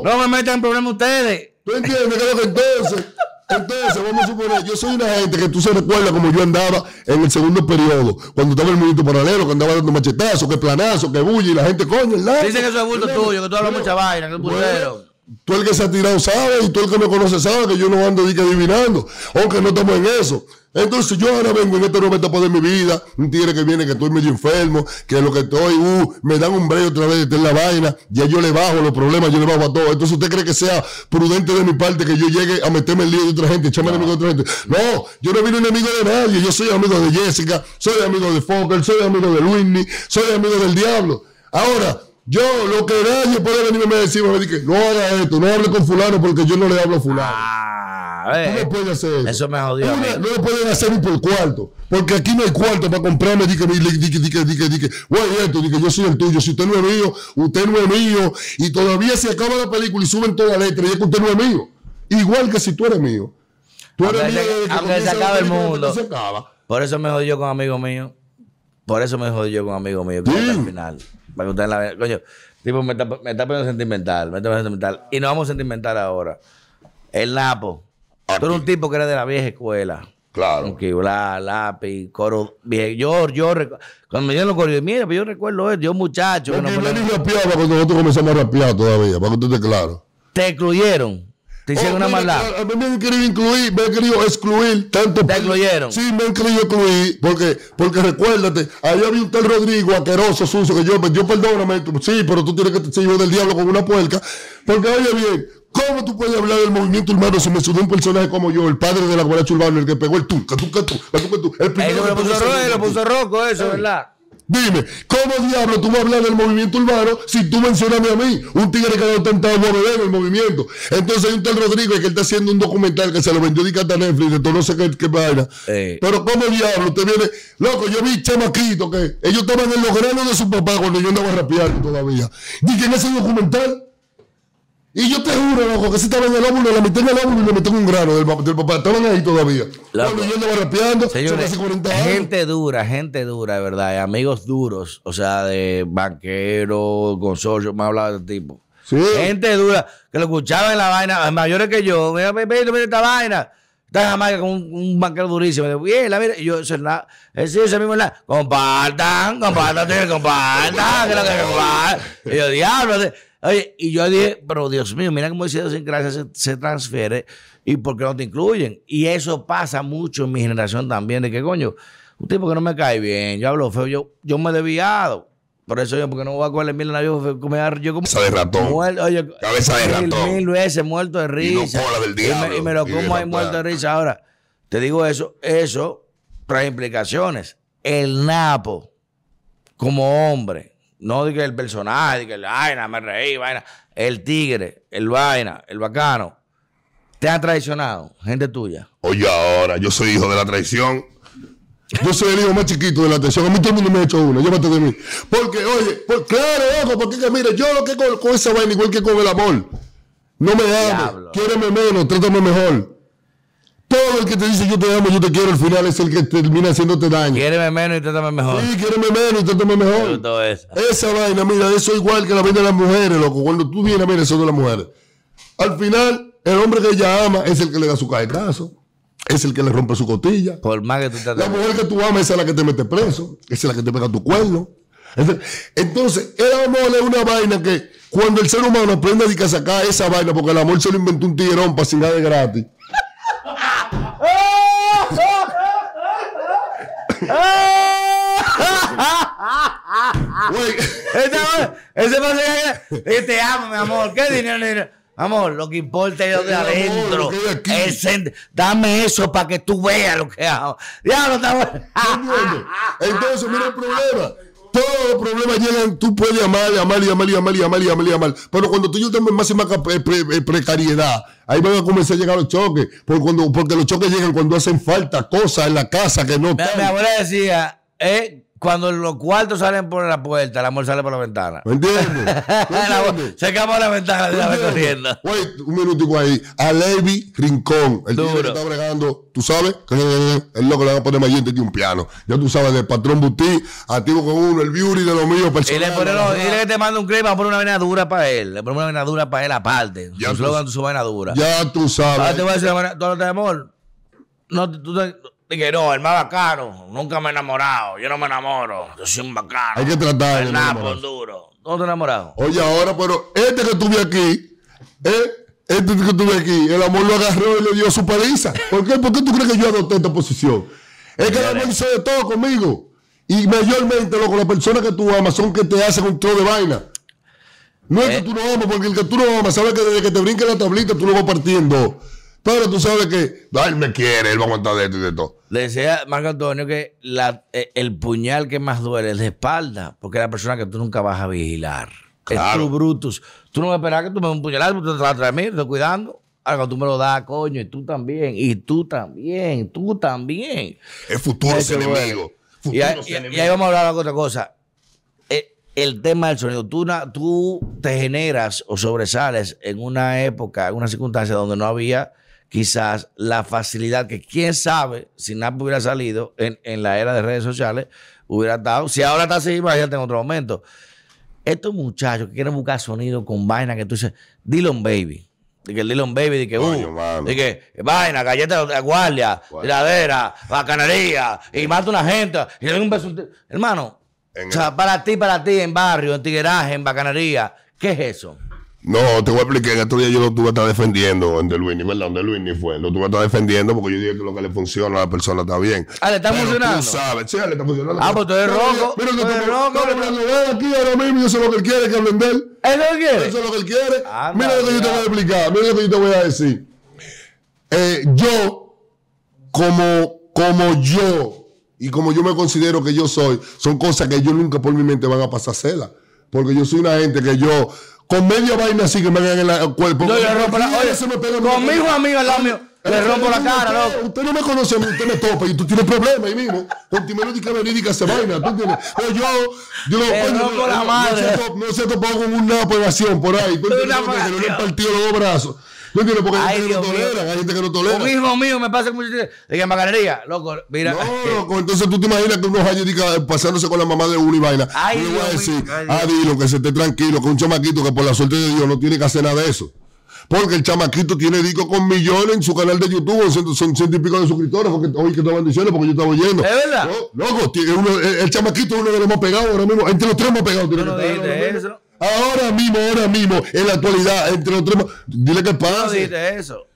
No me metan en problema ustedes. ¿Tú entiendes? que entonces. Entonces, vamos a suponer, yo soy una gente que tú se recuerdas como yo andaba en el segundo periodo, cuando estaba el movimiento paralelo, que andaba dando machetazos, que planazo, que bulla y la gente, coño, el Dicen que eso es bulto tuyo, que tú hablas mucha vaina, que es bueno, Tú el que se ha tirado sabe y tú el que me conoce sabe que yo no ando adivinando, aunque no estamos en eso. Entonces yo ahora vengo en nueva etapa de mi vida, un tigre que viene que estoy medio enfermo, que lo que estoy, uh, me dan un breve otra vez de la vaina, ya yo le bajo los problemas, yo le bajo a todo. Entonces usted cree que sea prudente de mi parte que yo llegue a meterme en lío de otra gente, echarme enemigo de otra gente. No, yo no vine enemigo de nadie, yo soy amigo de Jessica, soy amigo de Fokker, soy amigo de Luisny, soy amigo del diablo. Ahora, yo, lo que nadie puede venirme a decir, me dice, no haga esto, no hable con fulano porque yo no le hablo a fulano. Ah, no me puede hacer eso. Eso me jodió. No, no lo pueden hacer ni por cuarto. Porque aquí no hay cuarto para comprarme. Dice, dice, dice, dice, dice, güey, esto, dice, yo soy el tuyo. Si usted no es mío, usted no es mío. Y todavía se acaba la película y suben toda la letra y es que usted no es mío. Igual que si tú eres mío. Tú eres mío. aunque se acabe el mundo. Por eso me jodió con amigos míos. Por eso me jodí yo con un amigo mío que al final. Para que ustedes la Coño, tipo, me está, me está poniendo sentimental, me está poniendo sentimental. Y no vamos a sentimental ahora. El Napo. Tú eres un tipo que era de la vieja escuela. Claro. Que la, lápiz, coro. Yo, yo, cuando me dieron los coros, mira, pero yo recuerdo eso, yo muchacho. Porque no, ni rapeaba cuando nosotros comenzamos a rapear todavía, para que usted esté claro. Te excluyeron. Te hicieron oh, una maldad. A, mí me han querido incluir, me han querido excluir tanto. ¿Te excluyeron? Sí, me han querido excluir. Porque, porque recuérdate, ahí había un tal Rodrigo aqueroso, sucio, que yo, yo perdóname, sí, pero tú tienes que ser hijo del diablo con una puerca. Porque oye bien, ¿Cómo tú puedes hablar del movimiento urbano si me subió un personaje como yo, el padre de la guaracha urbana, el que pegó el tú, que tú, que tú, que tú, El primero lo puso, rojo, lo puso rojo, eso, ¿verdad? Dime, ¿cómo diablo tú vas a hablar del movimiento urbano si tú mencionas a mí, un tigre que ha intentado mover el movimiento? Entonces hay un tal Rodrigo que él está haciendo un documental que se lo vendió de a Netflix, de todo no sé qué, qué vaina. Pero ¿cómo diablo usted viene? Loco, yo vi chamaquito que ellos estaban en los granos de su papá cuando yo andaba rapeando todavía. Dije en ese documental y yo te juro, loco, que si estaba en el óvulo, la metí en el óvulo y le metí en un grano del, papá. Estaban ahí todavía. Cuando yo andaba rapeando, Señores, 40 años. Gente dura, gente dura, de verdad. Amigos duros, o sea, de banqueros, consorcios, me hablaba de tipo. Sí. Gente dura, que lo escuchaba en la vaina, mayores que yo. Mira, mira, mira esta vaina. Está Jamaica con un, un, banquero durísimo. Bien, la mira. Y yo, ese, la, ese, ese mismo, la, compartan, compartan, compartan, que lo que compartan. Y yo, diablo. Oye, y yo dije, pero Dios mío, mira cómo ese sin se, se transfiere y por qué no te incluyen. Y eso pasa mucho en mi generación también, de que coño, un tipo que no me cae bien, yo hablo feo, yo, yo me he desviado. Por eso yo, porque no voy a cogerle mil a yo, yo como... Cabeza de ratón. oye, Cabeza de mil, ratón. Mil veces muerto de risa. Y, del y, me, y me, lo como ahí muerto de risa. Ahora, te digo eso, eso trae implicaciones. El Napo, como hombre, no diga el personaje, diga el vaina, me reí, vaina. El tigre, el vaina, el bacano. ¿Te ha traicionado? Gente tuya. Oye, ahora, yo soy hijo de la traición. Yo soy el hijo más chiquito de la traición. A mí todo el mundo me ha hecho una. Llévate de mí. Porque, oye, claro, ojo, porque que, mire, yo lo que con, con esa vaina, igual que con el amor. No me ames, quiéreme menos, trátame mejor. Todo el que te dice yo te amo, yo te quiero, al final es el que termina haciéndote daño. Quiéreme menos y trátame mejor. Sí, quiéreme menos y trátame mejor. Esa vaina, mira, eso es igual que la vaina de las mujeres, loco. Cuando tú vienes a ver eso de las mujeres. Al final, el hombre que ella ama es el que le da su caetazo. Es el que le rompe su cotilla. Por más que tú te La mujer que tú amas es la que te mete preso. Esa es la que te pega tu cuerno. Entonces, el amor es una vaina que cuando el ser humano aprende a sacar esa vaina, porque el amor se lo inventó un tiguerón para sin nada de gratis. ese ese te amo, mi amor. ¿Qué dinero? Amor, lo que importa es lo de adentro. dame eso para que tú veas lo que hago. Ya no Entonces, mira el problema. Todos los problemas llegan, tú puedes amar, amar, amar, amar, amar, amar, amar. Pero cuando tú y yo tenemos máxima precariedad, ahí van a comenzar a llegar los choques. Porque, cuando, porque los choques llegan cuando hacen falta cosas en la casa que no mi, Mi abuela decía, eh, cuando los cuartos salen por la puerta, el amor sale por la ventana. ¿Me entiendes? Se acabó la ventana de la corriendo. Wait, un minutico ahí. A Levi Rincón, el tío que está bregando, tú sabes, el loco le va a poner más gente que un piano. Ya tú sabes, del patrón Butí, activo con uno, el beauty de lo mío personal. Y le pone dile que te manda un crema, pone una venadura para él. Le pone una venadura para él aparte. Ya su slogan, su venadura. Ya tú sabes. Ahora te voy a decir, tú te amor. No, tú, tú, Dije, no, el más bacano. Nunca me he enamorado. Yo no me enamoro. Yo soy un bacano. Hay que tratar. El napo duro. ¿Dónde te enamorado? Oye, ahora, pero este que tuve aquí, ¿eh? este que tuve aquí, el amor lo agarró y le dio su paliza. ¿Por qué? ¿Por qué tú crees que yo adopté esta posición? Es que el amor hizo de todo conmigo. Y mayormente, loco, las personas que tú amas son que te hacen un trozo de vaina. No es que eh. tú no amas, porque el que tú no amas, sabe que desde que te brinque la tablita, tú lo vas partiendo. Pero tú sabes que él me quiere, él va a aguantar de esto y de todo. Le decía Marco Antonio que eh, el puñal que más duele es de espalda, porque es la persona que tú nunca vas a vigilar. Es tu Brutus. Tú no me esperas que tú me un puñalado, tú te vas a traer mí, te estoy cuidando. Ahora tú me lo das, coño, y tú también, y tú también, tú también. Es futuro enemigo. y, ahí vamos a hablar de otra cosa. Eh, el tema del sonido. Tú, tú te generas o sobresales en una época, en una circunstancia donde no había quizás la facilidad que quién sabe si Nap hubiera salido en, en, la era de redes sociales, hubiera estado. Si ahora está así, imagínate en otro momento. Estos muchachos que quieren buscar sonido con vaina que tú dices, Dylan Baby. De que el Dylan Baby, de que, uh, de que vaina, galleta de guardia, tiradera, bacanería, y mata a una gente, y le doy un beso. Hermano, o sea, para ti, para ti, en barrio, en tigueraje, en bacanería, ¿qué es eso? No, te voy a explicar. En estos días yo lo tuve que estar defendiendo en De Luini, ¿verdad? Donde Luini fue. Lo tuve que estar defendiendo porque yo dije que lo que le funciona a la persona está bien. Ah, le está funcionando. Tú sabes, sí, le está funcionando. Ah, pues tú eres rojo. Mira, que tú rojo. Mira, aquí ahora mismo, yo sé lo que él quiere que hablen de él. ¿Eso lo quiere? Eso es lo que él quiere. mira lo que yo te voy a explicar. Mira lo que yo te voy a decir. Eh, yo, como, como yo, y como yo me considero que yo soy, son cosas que yo nunca por mi mente van a pasar cela. Porque yo soy una gente que yo con media vaina así que me hagan en el cuerpo. Yo rompo la Oye, se me pega con mi hijo amigo al lado mío. Le rompo la cara, loco. Usted no me conoce a mí, usted me topa y tú tienes problemas ahí mismo. Con timelódica verídica esa vaina, ¿tú entiendes? Pero yo, yo le rompo la madre. No se topado con una operación por ahí. ¿Tú entiendes? Que no le han partido los dos brazos. ¿Tú entiendes? Porque hay gente que no tolera, hay gente que no tolera. Un hijo mío me pasa mucho que en bacanería, loco, mira. No, loco, entonces tú te imaginas que unos años pasándose con la mamá de uno y vaina. Ay, yo voy a decir, ah, dilo, que se esté tranquilo, que un chamaquito que por la suerte de Dios no tiene que hacer nada de eso. Porque el chamaquito tiene disco con millones en su canal de YouTube, son, ciento y pico de suscriptores, porque hoy que estaban diciendo, porque yo estaba oyendo. ¿Es verdad? loco, el, chamaquito es uno de los más pegados ahora mismo, entre los tres más pegados. Tiene no, eso. Ahora mismo, ahora mismo, en la actualidad, entre los tres. Dile que pasa. Tú no dijiste eso.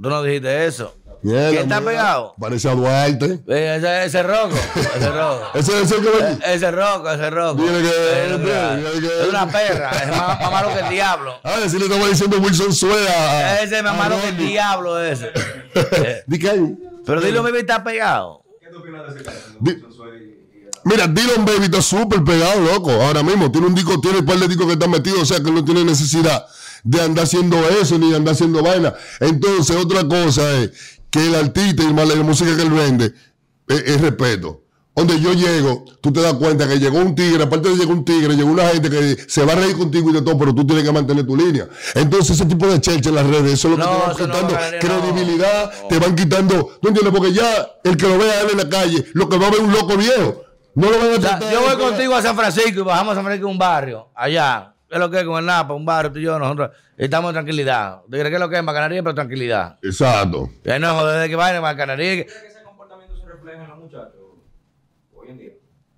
Tú no dijiste eso. ¿Quién está pegado? Parece a Duarte. Ese, ese roco. Ese roco. ese es el que Ese roco, ese roco. Dile que, es una perra. Es más, más malo que el diablo. Ah, si le estaba diciendo Wilson Sueda. Ese es más malo que el diablo ese. Pero Dylan Baby está pegado. ¿Qué tú opinas de ese caso? Mira, Dylan Baby está súper pegado, loco. Ahora mismo tiene un disco, tiene un par de discos que están metidos, o sea que no tiene necesidad de andar haciendo eso ni de andar haciendo vaina. Entonces, otra cosa es que el artista y la música que él vende es, respeto. Donde yo llego, tú te das cuenta que llegó un tigre, aparte de llegar un tigre, llegó una gente que se va a reír contigo y de todo, pero tú tienes que mantener tu línea. Entonces, ese tipo de cheche en las redes, eso es lo que te van quitando credibilidad, te van quitando, ¿tú entiendes? Porque ya el que lo vea él en la calle, lo que va a ver un loco viejo. No lo van a Yo voy contigo a San Francisco y bajamos a San Francisco un barrio, allá. ¿Qué es lo que es con el Napa? Un barrio, tú y yo, nosotros estamos en tranquilidad. ¿Tú crees que es lo que es en Bacanaría, pero tranquilidad? Exacto. Ya no joder de que vayan en Bacanaría. ¿Crees que ese comportamiento se refleja en los muchachos hoy en día?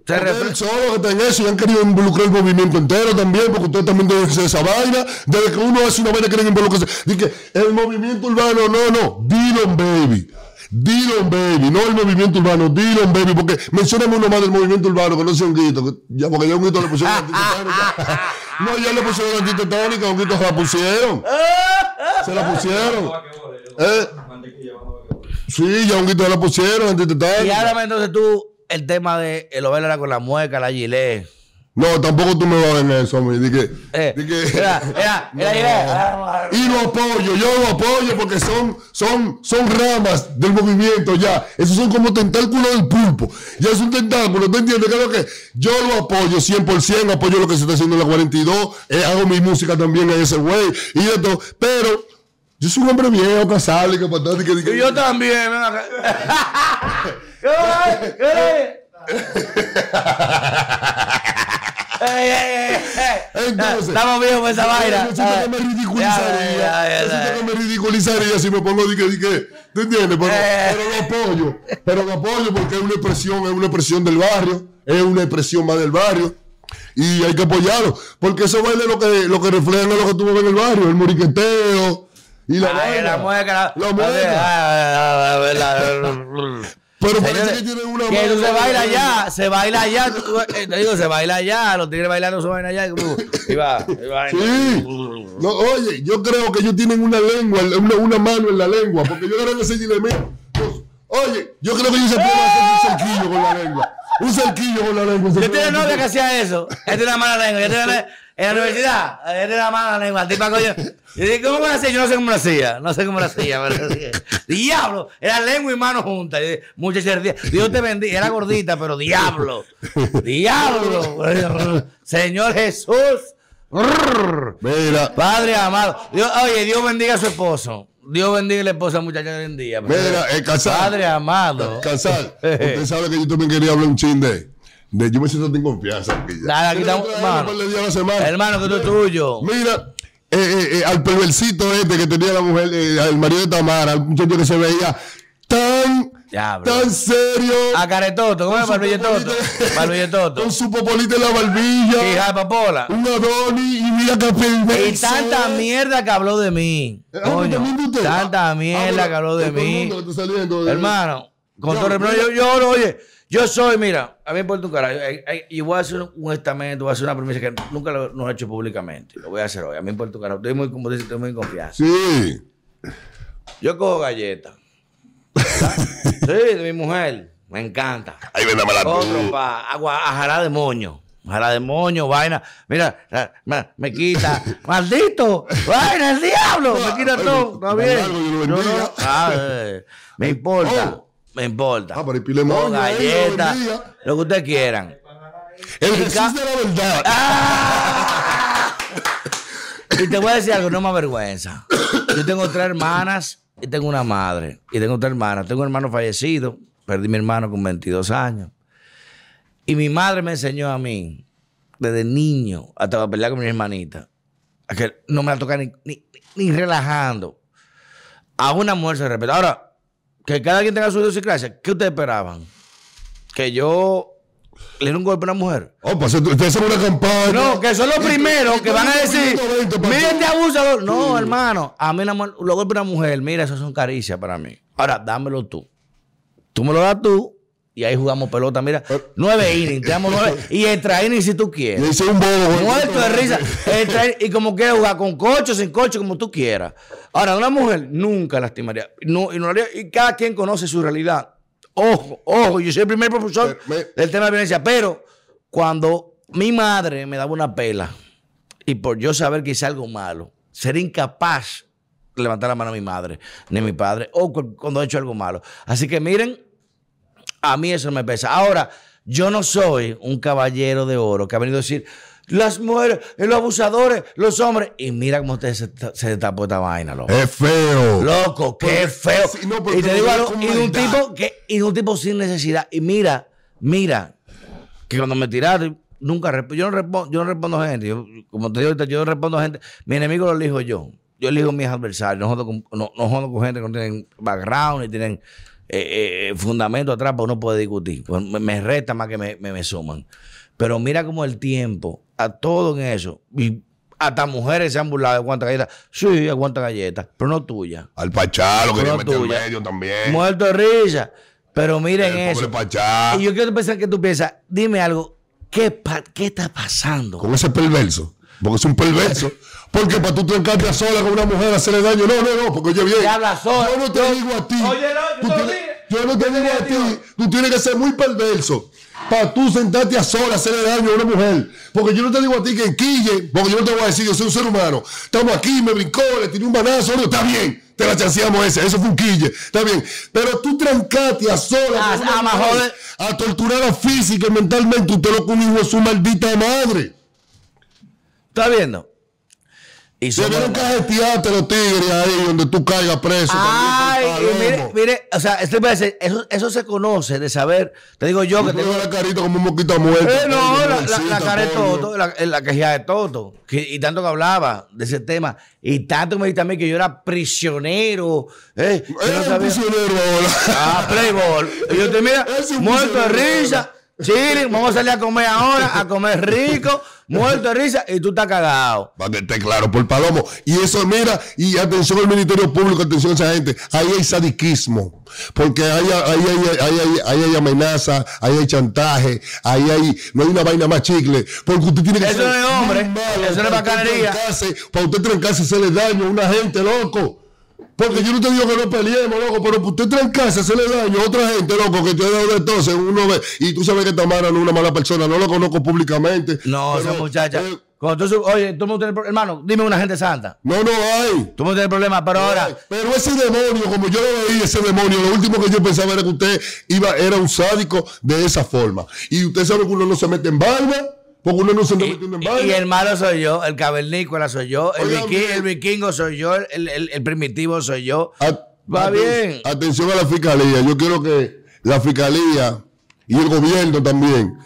Se refleja. solo que está en eso y han querido involucrar el movimiento entero también, porque ustedes también deben hacer esa vaina. Desde que uno hace una vaina quieren involucrarse. Dice que el movimiento urbano, no, no, Dylan Baby. Dylan Baby, no el movimiento urbano, Dylan Baby, porque mencioname uno más del movimiento urbano, que no sea un grito, ya, porque ya un grito le pusieron antitetánica. no, ya le pusieron antitetánica, un grito se la pusieron. Se la pusieron. ¿Eh? Sí, ya un grito se la pusieron, antitetánica. Y ahora entonces tú, el tema de el era con la mueca, la gilet. No, tampoco tú me vas a ver en eso, a mí. que, eh, era, era, y lo apoyo, yo lo apoyo porque son, son, son ramas del movimiento ya. Esos son como tentáculos del pulpo. Ya es un tentáculo, ¿tú entiendes? Creo que yo lo apoyo 100%, apoyo lo que se está haciendo en la 42, eh, hago mi música también en ese güey y esto, pero yo soy un hombre viejo, casado y que patata. Que, que, y yo también, ¿Qué? Entonces, estamos viejos con esa vaina. Yo siento que me ridiculizaría. Yo siento que me ridiculizaría si me pongo de que, de que ¿tú entiendes? Pero, eh. pero, lo apoyo. Pero lo apoyo porque es una expresión, es una expresión del barrio. Es una expresión más del barrio. Y hay que apoyarlo. Porque eso baile lo que, lo que refleja lo que ves en el barrio. El moriqueteo. Y la, Ay, la mueca. La, mueca. Pero parece que tiene una Que se baila allá, se baila allá. Eh, te digo, se baila allá. Los tigres bailando se bailan allá. Y va, y va. Sí. No, oye, yo creo que ellos tienen una lengua, una, una mano en la lengua. Porque yo creo que ese elemento. Oye, yo creo que ellos se pueden hacer un cerquillo con la lengua. Un cerquillo con la lengua. Yo tenía novia que hacía eso. Él tiene una mala lengua. Yo tenía en la universidad, él tiene la mala lengua. Tipo, coño. Yo dije, ¿cómo lo hacía? Yo no sé cómo lo hacía. No sé cómo lo hacía. Pero, diablo. Era lengua y mano juntas. Mucha Dios te bendiga. Era gordita, pero diablo. diablo. Señor Jesús. Mira. Padre amado. oye, Dios bendiga a su esposo. Dios bendiga a la esposa muchacha hoy en día. Mira, el casal. Padre amado. Casal. Usted sabe que yo también quería hablar un chin de. De yo me siento sin confianza. Aquí ya. Aquí estamos. Hermano, hermano, que esto es tuyo. Mira, eh, eh, eh, al perversito este que tenía la mujer, el marido de Tamara, un muchacho que se veía tan Tan serio. A caretoto, ¿cómo es Barbilletoto? Barbilletoto. Con su popolita en la barbilla. Hija de papola. Un Adoni y mira que perverso. Y tanta mierda que habló de mí. Ah, Coño, tanta mierda que habló de mí. Hermano, con todo el yo, yo, oye, yo soy, mira, a mí me importa un carajo. Y voy a hacer un estamento, voy a hacer una promesa que nunca lo, he hecho públicamente. Lo voy a hacer hoy. A mí me importa un carajo. Estoy muy, como dice, estoy muy en confianza. Sí. Yo cojo galletas sí, de mi mujer. Me encanta. Ahí vendame la Otro pa, agua, ajará de moño. Ajará de moño, vaina. Mira, me, quita. ¡Maldito! ¡Vaina, el diablo! Me quita todo. Está bien. No, no, ah, eh, me importa. Oh. Me importa. Ah, pero. Galletas. Lo que ustedes quieran. El Jesús de la verdad. Ah. y te voy a decir algo, no me avergüenza. Yo tengo tres hermanas y tengo una madre y tengo otra hermana. Tengo un hermano fallecido, perdí mi hermano con 22 años. Y mi madre me enseñó a mí, desde niño, hasta pelear con mi hermanita, a que no me la toca ni, ni, relajando. A una mujer se respeta. Ahora, que cada quien tenga su idiosincrasia, ¿qué ustedes esperaban? Que yo le dieron un golpe a una mujer. Oh, pues ustedes son una campaña. No, que son los primeros que van a decir, miren este abusador. No, hermano, a mí los golpes a una mujer, mira, eso son caricias para mí. Ahora, dámelo tú. Tú me lo das tú y ahí jugamos pelota. Mira, nueve innings, te damos nueve. Y entra innings si tú quieres. Y hice un bobo. Muerto de risa. y como quieras jugar con coche, sin coche, como tú quieras. Ahora, una mujer nunca lastimaría. No, y, no haría, y cada quien conoce su realidad. Ojo, ojo, yo soy el primer profesor del tema de violencia, pero cuando mi madre me daba una pela y por yo saber que hice algo malo, ser incapaz de levantar la mano a mi madre, ni a mi padre, o cuando he hecho algo malo. Así que miren, a mí eso me pesa. Ahora, yo no soy un caballero de oro que ha venido a decir, las mujeres, los abusadores, los hombres. Y mira cómo usted se, se tapó esta vaina, loco. Es feo. Loco, qué feo. y te digo algo, y un tipo que, y un tipo sin necesidad. Y mira, mira, que cuando me tiraron, nunca yo no respondo, yo no respondo a gente. como te digo ahorita, yo no respondo a gente. Mi enemigo lo elijo yo. Yo elijo a mis adversarios. No jodo con, no, con gente que no tienen background ni tienen eh, eh, fundamento atrás, porque uno puede discutir. Pues me, resta más que me, me, me suman. Pero mira como el tiempo, a todo en eso. Y hasta mujeres se han burlado de cuántas galletas. Sí, aguanta galletas, pero no tuya. Al Pachá lo quería meter en medio también. Muerto de risa. Pero miren eso. Pachá. Y yo quiero pensar que tú piensas, dime algo, ¿qué, ¿qué está pasando? Con ese perverso. Porque es un perverso. Porque para tú trancarte a sola con una mujer hacerle daño. No, no, no, porque oye bien. Habla sola. Yo no te digo a ti. Oye, no, yo, yo no te digo a ti. Tú tienes que ser muy perverso para tú sentarte a sola hacerle daño a una mujer. Porque yo no te digo a ti que quille, porque yo no te voy a decir, yo soy un ser humano. Estamos aquí, me brincó, le tiré un banazo, no, está bien, te la chanceamos ese, eso fue un quille, está bien. Pero tú trancate a sola ah, a torturarla física y mentalmente, usted lo que es su maldita madre. ¿Está viendo? Y se vieron cajetearte los tigres ahí donde tú caigas preso. Ay, mire, mire, o sea, decir, eso, eso se conoce de saber. Te digo yo que tengo. la carita como un moquito muerto. Eh, no, la, la, la, cara de Toto, la, la quejía de Toto. y tanto que hablaba de ese tema. Y tanto me dijiste a mí que yo era prisionero. Eh, no prisionero ahora. Ah, Playboy. Y yo te mira, muerto de risa. Chile, vamos a salir a comer ahora, a comer rico, muerto de risa, y tú estás cagado. Para que esté claro, por palomo. Y eso, mira, y atención al Ministerio Público, atención a esa gente. Ahí hay sadiquismo. Porque ahí hay, amenaza, ahí hay chantaje, ahí hay, no hay una vaina más chicle. Porque usted tiene que Eso no es hombre, eso no es bacanería. Para usted trancarse, se le daño a una gente, loco. Porque yo no te digo que no peleemos, loco, pero usted trancarse, hacerle daño a otra gente, loco, que te da de entonces uno ve. Y tú sabes que Tamara no es una mala persona, no lo conozco públicamente. No, esa muchacha. Eh, oye, tú me tienes hermano, dime una gente santa. No, no hay. Tú no tienes problema, pero ahora. Pero ese demonio, como yo lo veía, ese demonio, lo último que yo pensaba era que usted iba, era un sádico de esa forma. Y usted sabe que uno no se mete en barba Porque uno no se está metiendo en vaina. Y el malo soy yo, el cavernícola soy yo, el, el vikingo soy yo, el, el, primitivo soy yo. Va bien. Atención a la fiscalía. Yo quiero que la fiscalía y el gobierno también.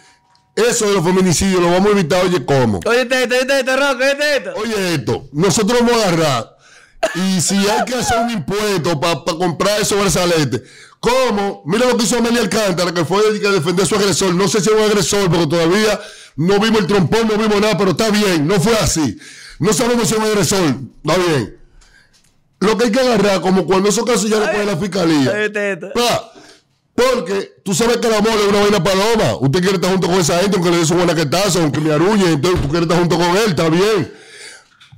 Eso de los feminicidios lo vamos a evitar, oye, ¿cómo? Oye, esto, oye, esto, oye, esto. Oye, esto. Nosotros vamos a agarrar. Y si hay que hacer un impuesto para comprar esos brazaletes, ¿cómo? Mira lo que hizo Amelia Alcántara, que fue a defender a su agresor. No sé si es un agresor, porque todavía no vimos el trompón, no vimos nada, pero está bien, no fue así. No sabemos si es un agresor, está bien. Lo que hay que agarrar, como cuando esos casos ya lo pone la fiscalía. Porque tú sabes que el amor es una vaina paloma. Usted quiere estar junto con esa gente, aunque le dé su buena taza, aunque me arrulle, entonces tú quieres estar junto con él, está bien.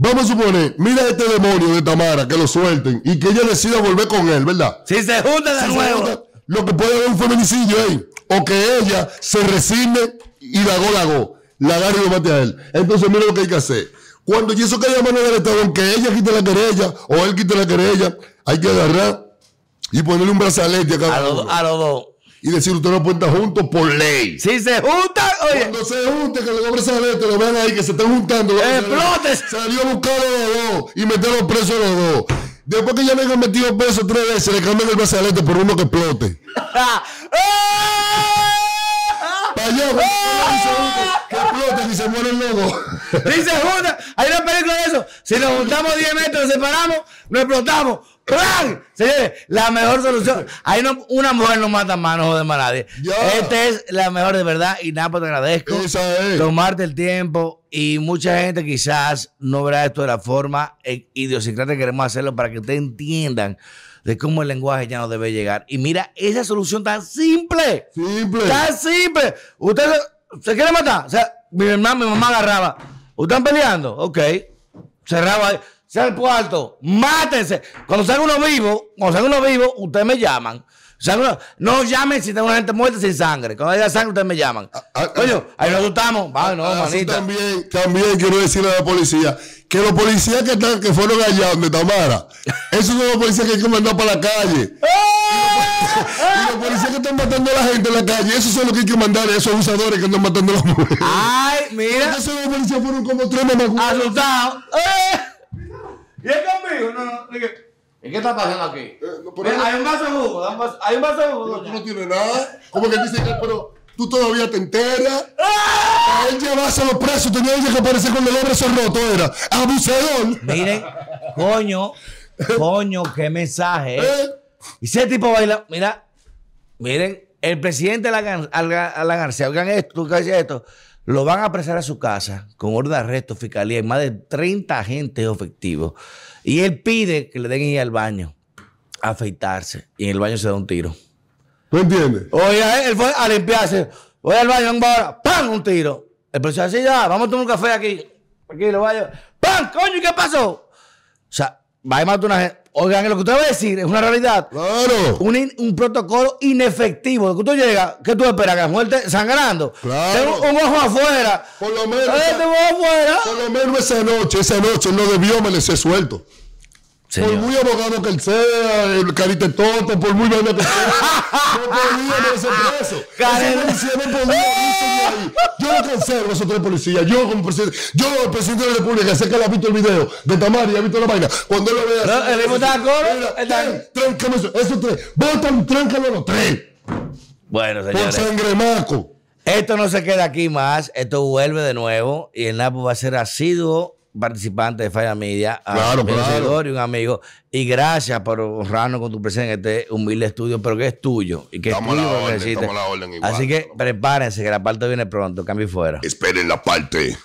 Vamos a suponer, mira este demonio de Tamara, que lo suelten y que ella decida volver con él, ¿verdad? Si se junta de nuevo. lo que puede haber un feminicidio ahí. O que ella se resigne y la go, la go. La agarre y lo mate a él. Entonces, mira lo que hay que hacer. Cuando y eso caiga mano del Estado, aunque ella quite la querella o él quite la querella, hay que agarrar y ponerle un brazalete a cada a a los dos. Y decir, usted no puede estar juntos por ley. Si se juntan, oye. Cuando se junten, que los dos brazaletes lo vean ahí, que se están juntando. ¡Explotes! Salió a buscar a los dos y meterlos presos a los dos. Después que ya le han metido presos tres veces, le cambian el brazalete por uno que explote. Para allá, que exploten y se mueren los dos. Dice junta, hay una película de eso. Si nos juntamos 10 metros, nos separamos, nos explotamos. ¡Plan! la mejor solución. Hay una mujer no mata más, no jode más nadie. Esta es la mejor de verdad y nada, pues te agradezco. Tomarte el tiempo y mucha gente quizás no verá esto de la forma idiosincrática queremos hacerlo para que ustedes entiendan de cómo el lenguaje ya no debe llegar. Y mira, esa solución tan simple. Simple. Tan simple. Usted se, quiere matar. O sea, mi hermano, mi mamá agarraba. ¿Están peleando? Ok. Cerraba ahí. Sea el cuarto. Mátense. Cuando salga uno vivo, cuando salga uno vivo, ustedes me llaman. no llamen si tengo una gente muerta sin sangre. Cuando haya sangre, ustedes me llaman. Ah, ah, Coño, ahí nos asustamos. Va, no, manita. También, también quiero decirle a la policía que los policías que, están, que fueron allá donde Tamara, esos son los policías que hay que mandar para la calle. y los policías que están matando a la gente en la calle, esos son los que hay que mandar, esos abusadores que están matando a las mujeres. Ay, mira. Esos policías fueron como tres mamás. Asustados. ¡Eh! ¿Y es conmigo? No, no. ¿Y qué está pasando aquí? Eh, hay un vaso de jugo. Hay un vaso de jugo. Tú no tienes nada. Como que dice que, pero tú todavía te enteras. ¡Ah! A él llevárselo preso. Tenía que aparecer con el hombre roto. Era abusador. Miren, coño. Coño, qué mensaje. ¿eh? ¿Eh? Y ese tipo baila. Mira, miren, el presidente Alan García, oigan esto, esto. Lo van a apresar a su casa con orden de arresto, fiscalía, y más de 30 agentes efectivos. Y él pide que le den ir al baño a afeitarse. Y en el baño se da un tiro. ¿Tú entiendes? Oye, él fue a limpiarse. Voy al baño, ahora. ¡Pam! Un tiro. El policía así ya, vamos a tomar un café aquí. Aquí lo vaya. ¡Pam! ¡Coño! ¿Y qué pasó? O sea, va a matar una gente. Oigan, lo que usted va a decir es una realidad. Claro. Un, un protocolo inefectivo. Que tú llegas, ¿qué tú esperas? Que muerte sangrando. Claro. Un, ojo afuera. Por lo menos. Este afuera. Por lo menos esa noche, esa noche no debió merecer suelto. Por muy abogado que él sea, el carite tonto, por muy bueno que sea, no podía merecer preso. Ese policía no podía ahí. Yo lo a esos tres policías. Yo como presidente, yo el presidente de la República, sé que le ha visto el video de Tamari, ha visto la vaina. Cuando él lo vea... No, el diputado Coro... Tráncame eso, esos tres. Votan, tráncalo los tres. Bueno, señores. Por sangre maco. Esto no se queda aquí más, esto vuelve de nuevo y el Napo va a ser asiduo participante de Falla Media, claro, un y un amigo. Y gracias por honrarnos con tu presencia en este humilde estudio, pero que es tuyo y que estamos es tuyo la orden, igual, Así que prepárense, que la parte viene pronto. Cambio fuera. Esperen la parte.